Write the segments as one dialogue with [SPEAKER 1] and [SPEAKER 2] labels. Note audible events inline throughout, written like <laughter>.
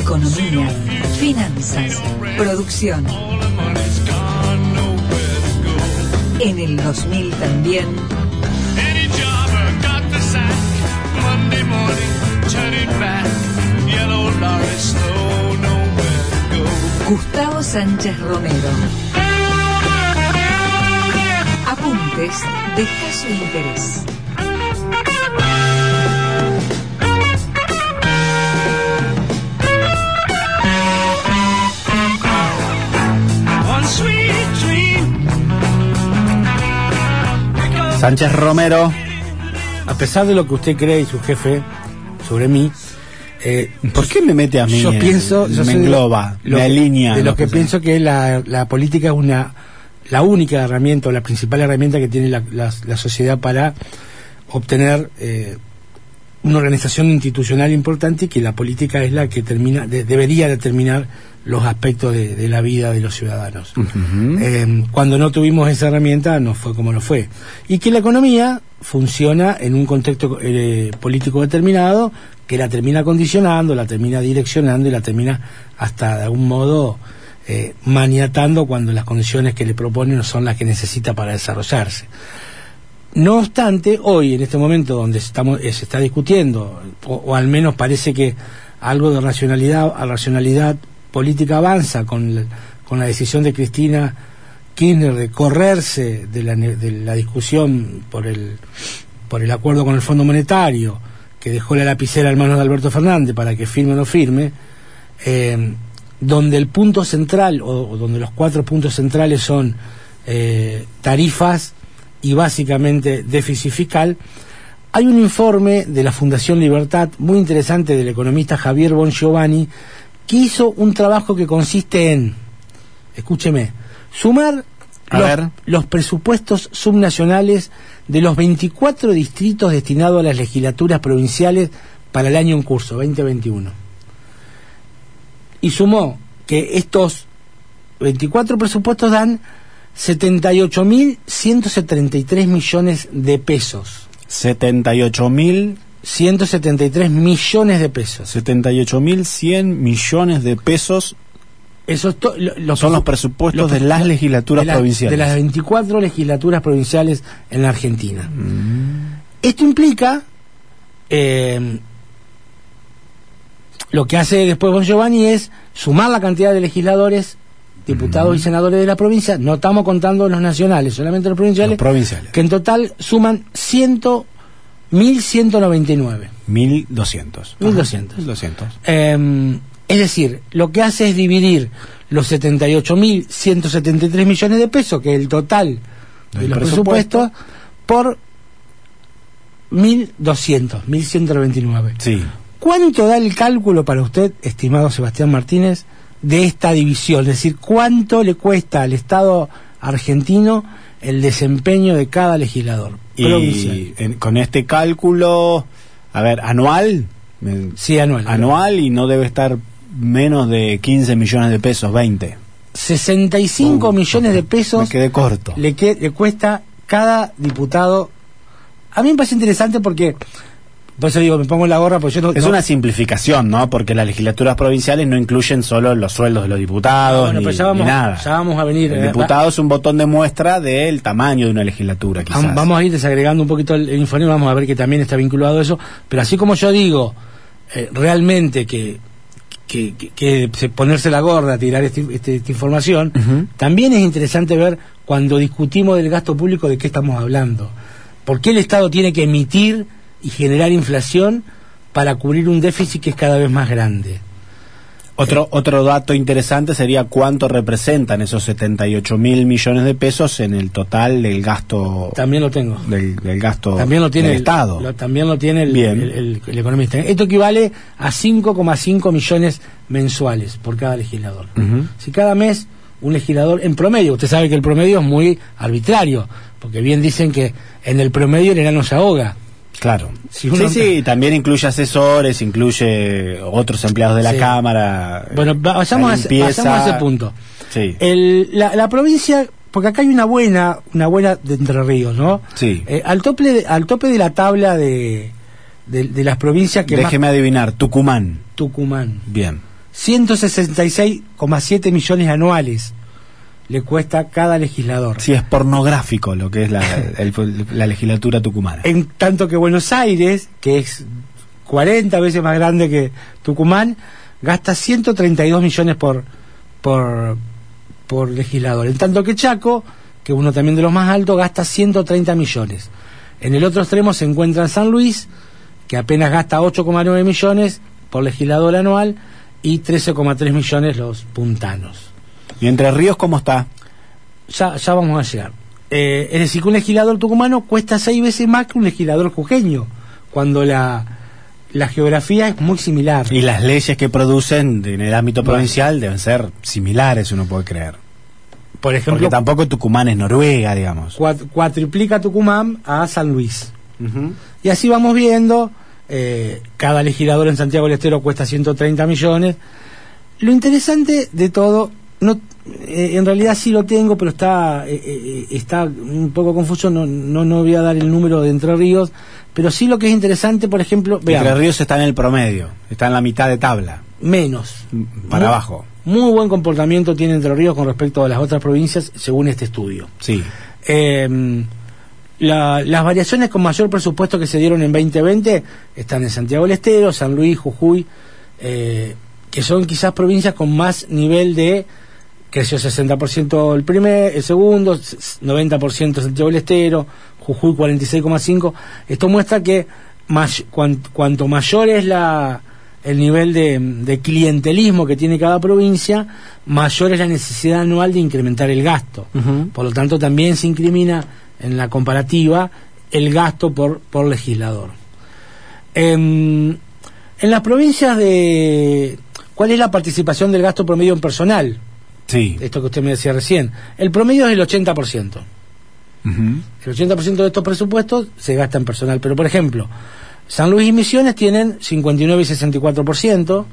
[SPEAKER 1] economía, finanzas, producción. En el 2000 también. Gustavo Sánchez Romero. Apuntes de caso interés.
[SPEAKER 2] Sánchez Romero, a pesar de lo que usted cree y su jefe sobre mí, eh,
[SPEAKER 3] ¿Por qué me mete a mí?
[SPEAKER 2] yo
[SPEAKER 3] en-
[SPEAKER 2] pienso, yo
[SPEAKER 3] me engloba,
[SPEAKER 2] lo-
[SPEAKER 3] me alinea.
[SPEAKER 2] De lo que pienso que la, la política es una la única herramienta o la principal herramienta que tiene la, la- la sociedad para obtener eh, una organización institucional importante y que la política es la que termina de- debería determinar los aspectos de, de la vida de los ciudadanos. Eh, cuando no tuvimos esa herramienta no fue como no fue. Y que la economía funciona en un contexto eh, político determinado que la termina condicionando, la termina direccionando y la termina hasta de algún modo eh, maniatando cuando las condiciones que le proponen no son las que necesita para desarrollarse. No obstante, hoy, en este momento donde estamos, eh, se está discutiendo, o, al menos parece que algo de racionalidad, a racionalidad política avanza con la, con la decisión de Cristina Kirchner de correrse de la, de la discusión por el, por el acuerdo con el Fondo Monetario, que dejó la lapicera en manos de Alberto Fernández para que firme o no firme, eh, donde el punto central, o, o donde los cuatro puntos centrales son eh, tarifas y básicamente déficit fiscal, hay un informe de la Fundación Libertad muy interesante del economista Javier Bongiovanni que hizo un trabajo que consiste en, escúcheme, sumar los, los presupuestos subnacionales de los 24 distritos destinados a las legislaturas provinciales para el año en curso, 2021. Y sumó que estos 24 presupuestos dan 78.173 millones de pesos.
[SPEAKER 3] 78 mil
[SPEAKER 2] 173 millones de pesos.
[SPEAKER 3] 78 mil 100 millones de pesos
[SPEAKER 2] Esos lo- los
[SPEAKER 3] son los
[SPEAKER 2] presu-
[SPEAKER 3] presupuestos
[SPEAKER 2] los
[SPEAKER 3] de las legislaturas
[SPEAKER 2] de la-
[SPEAKER 3] provinciales.
[SPEAKER 2] De las 24 legislaturas provinciales en la Argentina.
[SPEAKER 3] Mm.
[SPEAKER 2] Esto implica eh, lo que hace después Bon Giovanni es sumar la cantidad de legisladores, diputados y senadores de la provincia. No estamos contando los nacionales, solamente los provinciales.
[SPEAKER 3] Los provinciales.
[SPEAKER 2] Que en total suman 100, 1199.
[SPEAKER 3] 1200.
[SPEAKER 2] 1200.
[SPEAKER 3] 1200.
[SPEAKER 2] Eh, es decir, lo que hace es dividir los 78.173 millones de pesos, que es el total de los
[SPEAKER 3] presupuesto.
[SPEAKER 2] presupuestos, por 1.200, 1.199.
[SPEAKER 3] Sí.
[SPEAKER 2] ¿Cuánto da el cálculo para usted, estimado Sebastián Martínez, de esta división? Es decir, ¿cuánto le cuesta al Estado argentino el desempeño de cada legislador provincial?
[SPEAKER 3] Y en- con este cálculo, a ver, anual,
[SPEAKER 2] Sí, anual.
[SPEAKER 3] anual y no debe estar menos de 15 millones de pesos, 20.
[SPEAKER 2] 65
[SPEAKER 3] Uh,
[SPEAKER 2] millones de pesos
[SPEAKER 3] Me quedé corto.
[SPEAKER 2] le, que- le cuesta cada diputado. A mí me parece interesante porque, por eso digo, me pongo la gorra, porque yo no.
[SPEAKER 3] Es
[SPEAKER 2] no-
[SPEAKER 3] una simplificación, ¿no? Porque las legislaturas provinciales no incluyen solo los sueldos de los diputados
[SPEAKER 2] Bueno,
[SPEAKER 3] ni,
[SPEAKER 2] pero ya vamos,
[SPEAKER 3] ni nada.
[SPEAKER 2] ya vamos a venir.
[SPEAKER 3] El
[SPEAKER 2] eh,
[SPEAKER 3] diputado es un botón de muestra del tamaño de una legislatura, quizás.
[SPEAKER 2] Vamos a ir desagregando un poquito el, el informe, vamos a ver que también está vinculado a eso. Pero así como yo digo, eh, realmente que, que, que- que se- ponerse la gorra, tirar este- este- esta información, también es interesante ver cuando discutimos del gasto público de qué estamos hablando. ¿Por qué el Estado tiene que emitir y generar inflación para cubrir un déficit que es cada vez más grande?
[SPEAKER 3] Otro, otro dato interesante sería cuánto representan esos 78 mil millones de pesos en el total del gasto
[SPEAKER 2] También lo tengo.
[SPEAKER 3] del, del gasto
[SPEAKER 2] También lo tiene
[SPEAKER 3] del
[SPEAKER 2] el
[SPEAKER 3] Estado.
[SPEAKER 2] lo- también lo tiene el,
[SPEAKER 3] Bien.
[SPEAKER 2] el- el- economista. Esto equivale a 5,5 millones mensuales por cada legislador. Si cada mes un legislador, en promedio, usted sabe que el promedio es muy arbitrario, porque bien dicen que en el promedio el enano se ahoga.
[SPEAKER 3] Claro.
[SPEAKER 2] Si uno-
[SPEAKER 3] Sí, sí, también incluye asesores, incluye otros empleados de la
[SPEAKER 2] Sí.
[SPEAKER 3] Cámara.
[SPEAKER 2] Bueno, va- vayamos, a, vayamos a ese punto.
[SPEAKER 3] Sí.
[SPEAKER 2] El- la, la provincia, porque acá hay una buena, una buena de Entre Ríos, ¿no?
[SPEAKER 3] Sí.
[SPEAKER 2] Eh, al, tope de, al tope de la tabla de, de, de las provincias que
[SPEAKER 3] Déjeme adivinar, Tucumán.
[SPEAKER 2] Tucumán.
[SPEAKER 3] Bien.
[SPEAKER 2] 166,7 millones anuales le cuesta cada legislador.
[SPEAKER 3] Sí, es pornográfico lo que es la, <laughs> el- la legislatura tucumana.
[SPEAKER 2] En tanto que Buenos Aires, que es 40 veces más grande que Tucumán, gasta 132 millones por, por, por legislador. En tanto que Chaco, que es uno también de los más altos, gasta 130 millones. En el otro extremo se encuentra San Luis, que apenas gasta 8,9 millones por legislador anual y 13,3 millones los puntanos.
[SPEAKER 3] ¿Y Entre Ríos cómo está?
[SPEAKER 2] Ya, ya vamos a llegar. Eh, es decir, que un legislador tucumano cuesta seis veces más que un legislador jujeño, cuando la, la geografía es muy similar.
[SPEAKER 3] Y las leyes que producen en el ámbito
[SPEAKER 2] Bueno.
[SPEAKER 3] provincial deben ser similares, uno puede creer.
[SPEAKER 2] Por
[SPEAKER 3] Porque
[SPEAKER 2] ejemplo,
[SPEAKER 3] tampoco Tucumán es Noruega, digamos.
[SPEAKER 2] cuat- cuatriplica Tucumán a San Luis. Y así vamos viendo, eh, cada legislador en Santiago del Estero cuesta 130 millones. Lo interesante de todo, no, en realidad sí lo tengo, pero está, eh, eh, está un poco confuso, no, no, no voy a dar el número de Entre Ríos, pero sí lo que es interesante, por ejemplo,
[SPEAKER 3] Entre Ríos está en el promedio, está en la mitad de tabla,
[SPEAKER 2] menos.
[SPEAKER 3] para
[SPEAKER 2] Muy-
[SPEAKER 3] abajo.
[SPEAKER 2] Muy buen comportamiento tiene Entre Ríos con respecto a las otras provincias, según este estudio.
[SPEAKER 3] Sí.
[SPEAKER 2] Eh, la- las variaciones con mayor presupuesto que se dieron en 2020 están en Santiago del Estero, San Luis, Jujuy, eh, que son quizás provincias con más nivel de creció 60% el primer, el segundo, s- s- 90% Santiago del Estero, Jujuy 46,5. Esto muestra que may- cuanto mayor es la el nivel de, de clientelismo que tiene cada provincia, mayor es la necesidad anual de incrementar el gasto. Por lo tanto, también se incrimina en la comparativa el gasto por, por legislador. Em, en las provincias de... ¿Cuál es la participación del gasto promedio en personal?
[SPEAKER 3] Sí.
[SPEAKER 2] Esto que usted me decía recién. El promedio es el 80%.
[SPEAKER 3] Ujú.
[SPEAKER 2] El 80% de estos presupuestos se gasta en personal. Pero, por ejemplo, San Luis y Misiones tienen 59 y 64%,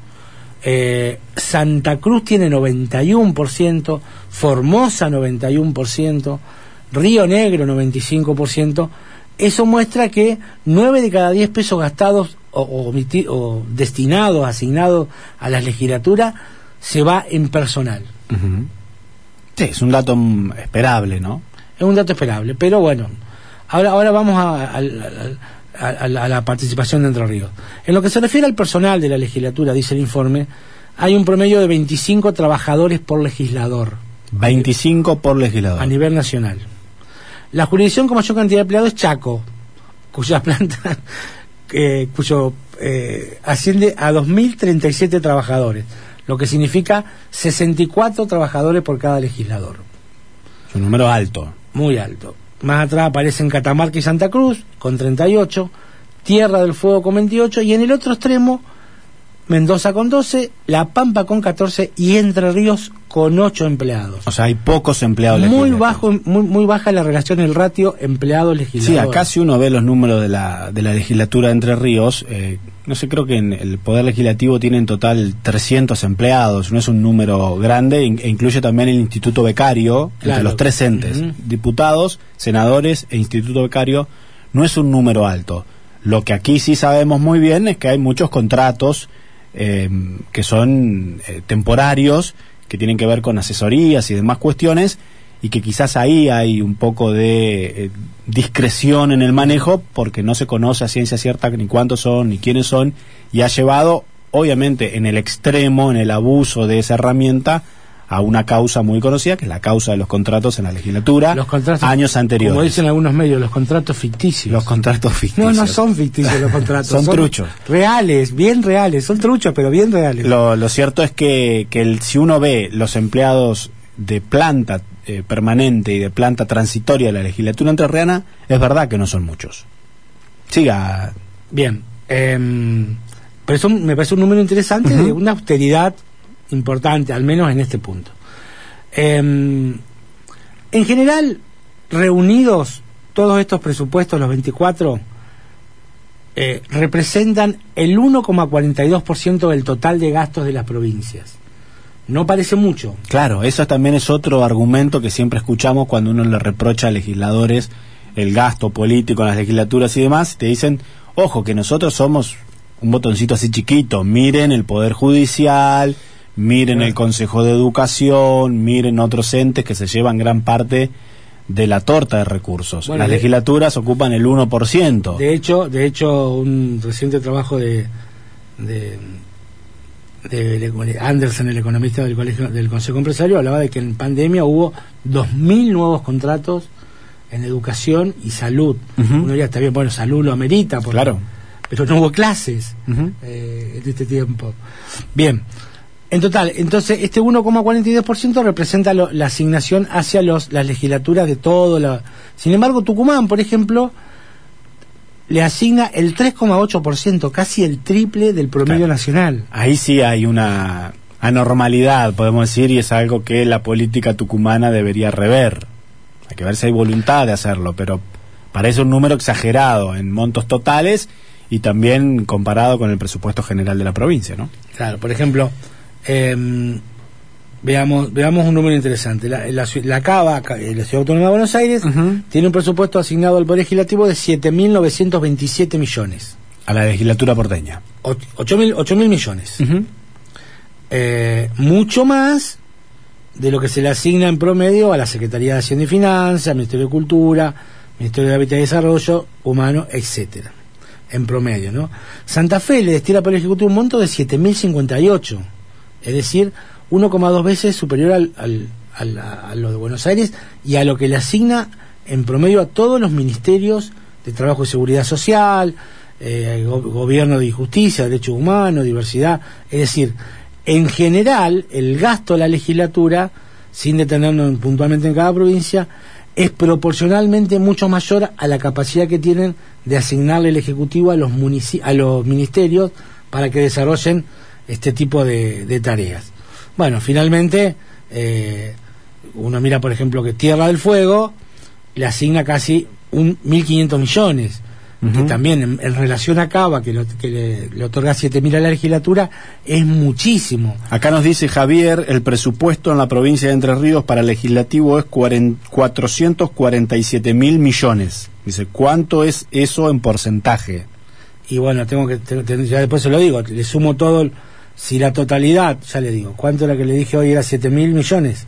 [SPEAKER 2] eh, Santa Cruz tiene 91%, Formosa 91%, Río Negro 95%. Eso muestra que 9 de cada 10 pesos gastados o, o destinados, asignados a la legislatura, se va en personal.
[SPEAKER 3] Sí, es un dato mm, esperable, ¿no?
[SPEAKER 2] Es un dato esperable, pero bueno, ahora, ahora vamos a, a- a- a- a la- a la participación de Entre Ríos. En lo que se refiere al personal de la legislatura, dice el informe, hay un promedio de 25 trabajadores por legislador
[SPEAKER 3] 25 por legislador.
[SPEAKER 2] a nivel nacional. La jurisdicción con mayor cantidad de empleados es Chaco, cuya planta, <laughs> eh, cuyo eh, asciende a 2.037 trabajadores, lo que significa 64 trabajadores por cada legislador.
[SPEAKER 3] Es un número alto.
[SPEAKER 2] muy alto. Más atrás aparecen Catamarca y Santa Cruz con 38, Tierra del Fuego con 28 y en el otro extremo Mendoza con 12, La Pampa con 14 y Entre Ríos con 8 empleados.
[SPEAKER 3] O sea, hay pocos empleados
[SPEAKER 2] Muy bajo, muy, muy baja la relación, el ratio empleado
[SPEAKER 3] Sí,
[SPEAKER 2] legislador.
[SPEAKER 3] acá si uno ve los números de la, de la legislatura de Entre Ríos, eh, no sé, creo que en el Poder Legislativo tiene en total 300 empleados, no es un número grande, e incluye también el Instituto Becario, entre los tres entes, diputados, senadores e Instituto Becario, no es un número alto. Lo que aquí sí sabemos muy bien es que hay muchos contratos eh, que son eh, temporarios, que tienen que ver con asesorías y demás cuestiones, y que quizás ahí hay un poco de eh, discreción en el manejo porque no se conoce a ciencia cierta ni cuántos son ni quiénes son y ha llevado obviamente en el extremo, en el abuso de esa herramienta a una causa muy conocida que es la causa de los contratos en la legislatura
[SPEAKER 2] los contratos,
[SPEAKER 3] años anteriores.
[SPEAKER 2] Como dicen algunos medios, los contratos ficticios.
[SPEAKER 3] los contratos
[SPEAKER 2] no,
[SPEAKER 3] ficticios.
[SPEAKER 2] no son ficticios los contratos. <laughs>
[SPEAKER 3] Son truchos.
[SPEAKER 2] Reales, bien reales. Son truchos, pero bien reales.
[SPEAKER 3] Lo, lo cierto es que, que el- si uno ve los empleados de planta eh, permanente y de planta transitoria de la legislatura entrerriana, es verdad que no son muchos. Siga.
[SPEAKER 2] Bien. em, pero eso me parece un número interesante de una austeridad importante, al menos en este punto. Em, en general, reunidos todos estos presupuestos, los 24, eh, representan el 1,42% del total de gastos de las provincias. No parece mucho,
[SPEAKER 3] Claro, eso también es otro argumento que siempre escuchamos cuando uno le reprocha a legisladores el gasto político en las legislaturas y demás. Te dicen, ojo, que nosotros somos un botoncito así chiquito, miren el Poder Judicial, miren el Consejo de Educación, miren otros entes que se llevan gran parte de la torta de recursos.
[SPEAKER 2] Bueno,
[SPEAKER 3] Las
[SPEAKER 2] de-
[SPEAKER 3] legislaturas ocupan el 1%.
[SPEAKER 2] De hecho, de hecho, un reciente trabajo de, de, de Anderson, el economista del colegio del Consejo Empresario, hablaba de que en pandemia hubo 2.000 nuevos contratos en educación y salud. Uno diría, está bien, bueno, salud lo amerita, porque-
[SPEAKER 3] Claro.
[SPEAKER 2] pero no hubo clases eh, en este tiempo. Bien, en total, entonces este 1,42% representa lo- la asignación hacia los, las legislaturas de todo. La... Sin embargo, Tucumán, por ejemplo, le asigna el 3,8%, casi el triple del promedio
[SPEAKER 3] Claro.
[SPEAKER 2] nacional.
[SPEAKER 3] Ahí sí hay una anormalidad, podemos decir, y es algo que la política tucumana debería rever. Hay que ver si hay voluntad de hacerlo, pero parece un número exagerado en montos totales y también comparado con el presupuesto general de la provincia, ¿no?
[SPEAKER 2] Claro, por ejemplo, em, veamos, veamos un número interesante. La, la, la CABA, ca- eh, la Ciudad Autónoma de Buenos Aires, tiene un presupuesto asignado al Poder Legislativo de 7.927 millones.
[SPEAKER 3] A la legislatura porteña.
[SPEAKER 2] 8.000 mil millones. Eh, mucho más de lo que se le asigna en promedio a la Secretaría de Hacienda y Finanzas, Ministerio de Cultura, Ministerio de Hábitat y Desarrollo Humano, etcétera. En promedio, ¿no? Santa Fe le destina por el Ejecutivo un monto de 7.058, es decir, 1,2 veces superior al, al- al- a, lo de Buenos Aires y a lo que le asigna en promedio a todos los ministerios de Trabajo y Seguridad Social, eh, go- Gobierno de Justicia, Derechos Humanos, Diversidad, es decir, en general, el gasto de la legislatura, sin detenernos puntualmente en cada provincia, es proporcionalmente mucho mayor a la capacidad que tienen de asignarle el Ejecutivo a los, a los ministerios para que desarrollen este tipo de, de tareas. Bueno, finalmente, eh, uno mira, por ejemplo, que Tierra del Fuego le asigna casi un 1.500 millones, que también en, en relación a Cava, que, lo- que le, le otorga 7.000 a la legislatura, es muchísimo.
[SPEAKER 3] Acá nos dice Javier, el presupuesto en la provincia de Entre Ríos para legislativo es cuaren- 447 mil millones. Dice, ¿cuánto es eso en porcentaje?
[SPEAKER 2] Y bueno, tengo que, te- te- ya después se lo digo, le sumo todo, el- si la totalidad, ya le digo, ¿cuánto era que le dije hoy? Era 7.000 millones.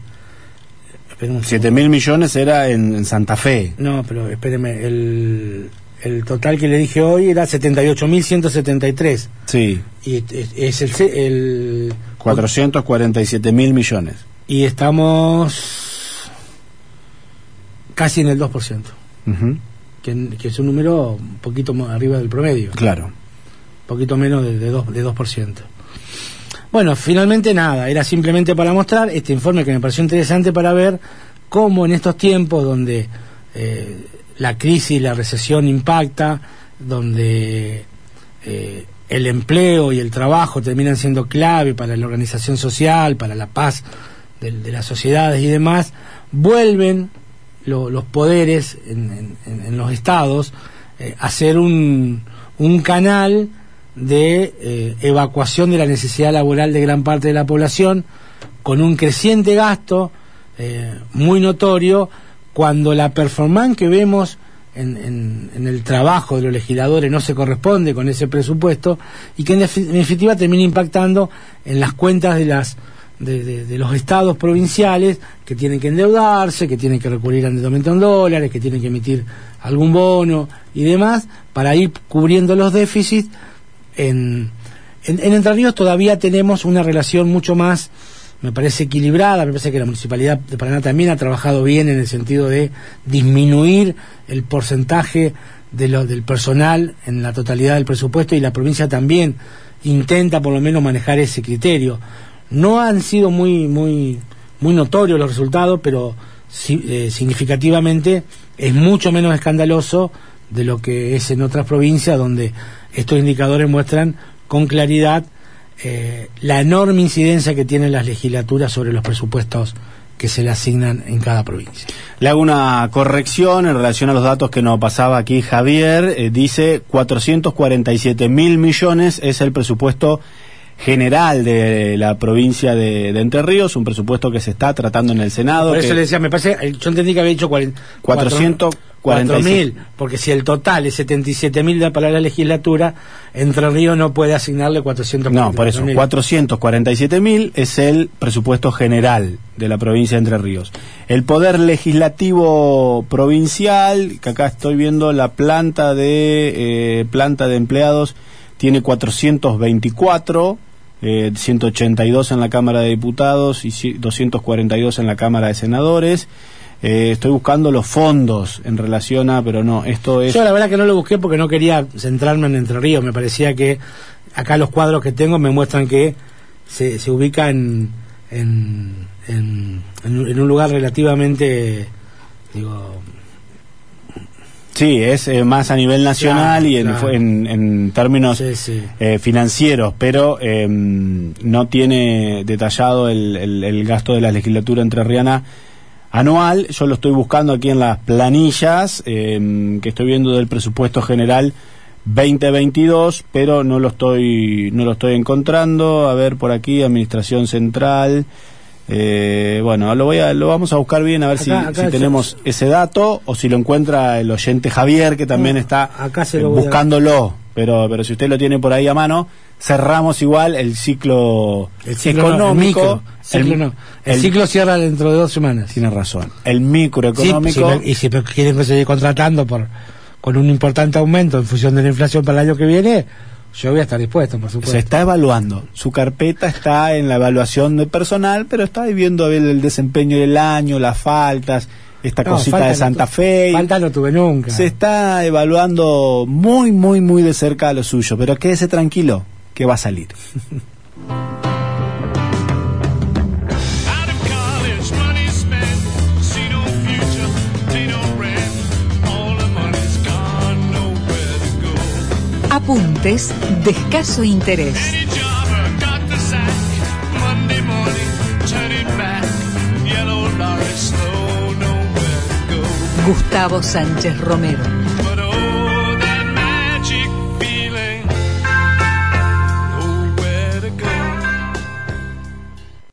[SPEAKER 2] Esperen un
[SPEAKER 3] 7
[SPEAKER 2] segundo.
[SPEAKER 3] mil millones era en, en Santa Fe.
[SPEAKER 2] No, pero espéreme, el, el total que le dije hoy era 78.173.
[SPEAKER 3] Sí,
[SPEAKER 2] Y es, es el, el...
[SPEAKER 3] 447 mil millones.
[SPEAKER 2] Y estamos casi en el 2%,
[SPEAKER 3] Ujú,
[SPEAKER 2] que, que es un número un poquito más arriba del promedio.
[SPEAKER 3] Claro.
[SPEAKER 2] poquito menos de, de, dos- de 2%. Bueno, finalmente nada, era simplemente para mostrar este informe que me pareció interesante para ver cómo en estos tiempos donde eh, la crisis, la recesión impacta, donde eh, el empleo y el trabajo terminan siendo clave para la organización social, para la paz de, de las sociedades y demás, vuelven lo- los poderes en, en- en los estados eh, a ser un, un canal de eh, evacuación de la necesidad laboral de gran parte de la población, con un creciente gasto eh, muy notorio, cuando la performance que vemos en, en- en el trabajo de los legisladores no se corresponde con ese presupuesto y que en defi- en definitiva termina impactando en las cuentas de las de los estados provinciales que tienen que endeudarse, que tienen que recurrir a endeudamiento en dólares, que tienen que emitir algún bono y demás para ir cubriendo los déficits. En, en, en Entre Ríos todavía tenemos una relación mucho más, me parece equilibrada, me parece que la Municipalidad de Paraná también ha trabajado bien en el sentido de disminuir el porcentaje de lo, del personal en la totalidad del presupuesto y la provincia también intenta por lo menos manejar ese criterio. No han sido muy, muy, muy notorios los resultados, pero si- eh, significativamente es mucho menos escandaloso de lo que es en otras provincias donde estos indicadores muestran con claridad eh, la enorme incidencia que tienen las legislaturas sobre los presupuestos que se le asignan en cada provincia.
[SPEAKER 3] Le hago una corrección en relación a los datos que nos pasaba aquí Javier. Eh, dice 447 mil millones es el presupuesto general de la provincia de, de Entre Ríos, un presupuesto que se está tratando en el Senado.
[SPEAKER 2] Por eso
[SPEAKER 3] que
[SPEAKER 2] le decía, me parece, yo entendí que había dicho 40,
[SPEAKER 3] 447
[SPEAKER 2] 4.000, porque si el total es 77.000 para la legislatura, Entre Ríos no puede asignarle 400
[SPEAKER 3] No, por eso, 447.000 es el presupuesto general de la provincia de Entre Ríos. El poder legislativo provincial, que acá estoy viendo la planta de, eh, planta de empleados, tiene 424 eh, 182 en la Cámara de Diputados y 242 en la Cámara de Senadores. Eh, estoy buscando los fondos en relación a, pero no, esto es...
[SPEAKER 2] Yo la verdad que no lo busqué porque no quería centrarme en Entre Ríos, me parecía que acá los cuadros que tengo me muestran que se, se ubica en, en, en, en un lugar relativamente, digo,
[SPEAKER 3] Sí, es eh, más a nivel nacional y en, en, términos eh, financieros, pero em, no tiene detallado el, el, gasto de la legislatura entrerriana anual. Yo lo estoy buscando aquí en las planillas em, que estoy viendo del presupuesto general 2022, pero no lo estoy no lo estoy encontrando. A ver por aquí, Administración Central. Eh, bueno, lo, voy a, lo vamos a buscar bien a ver si, tenemos ese dato o si lo encuentra el oyente Javier, que también está buscándolo. Pero, pero si usted lo tiene por ahí a mano, cerramos igual el ciclo, económico.
[SPEAKER 2] el, ciclo, cierra dentro de dos semanas.
[SPEAKER 3] Tiene razón. El microeconómico.
[SPEAKER 2] y si quieren seguir contratando por con un importante aumento en función de la inflación para el año que viene, yo voy a estar dispuesto, por supuesto.
[SPEAKER 3] Se está evaluando. Su carpeta está en la evaluación de personal, pero está viendo el desempeño del año, las faltas, esta cosita de Santa Fe.
[SPEAKER 2] Falta no tuve nunca.
[SPEAKER 3] Se está evaluando muy, muy, muy de cerca a lo suyo, pero quédese tranquilo, que va a salir.
[SPEAKER 1] Apuntes de escaso interés. Gustavo Sánchez Romero.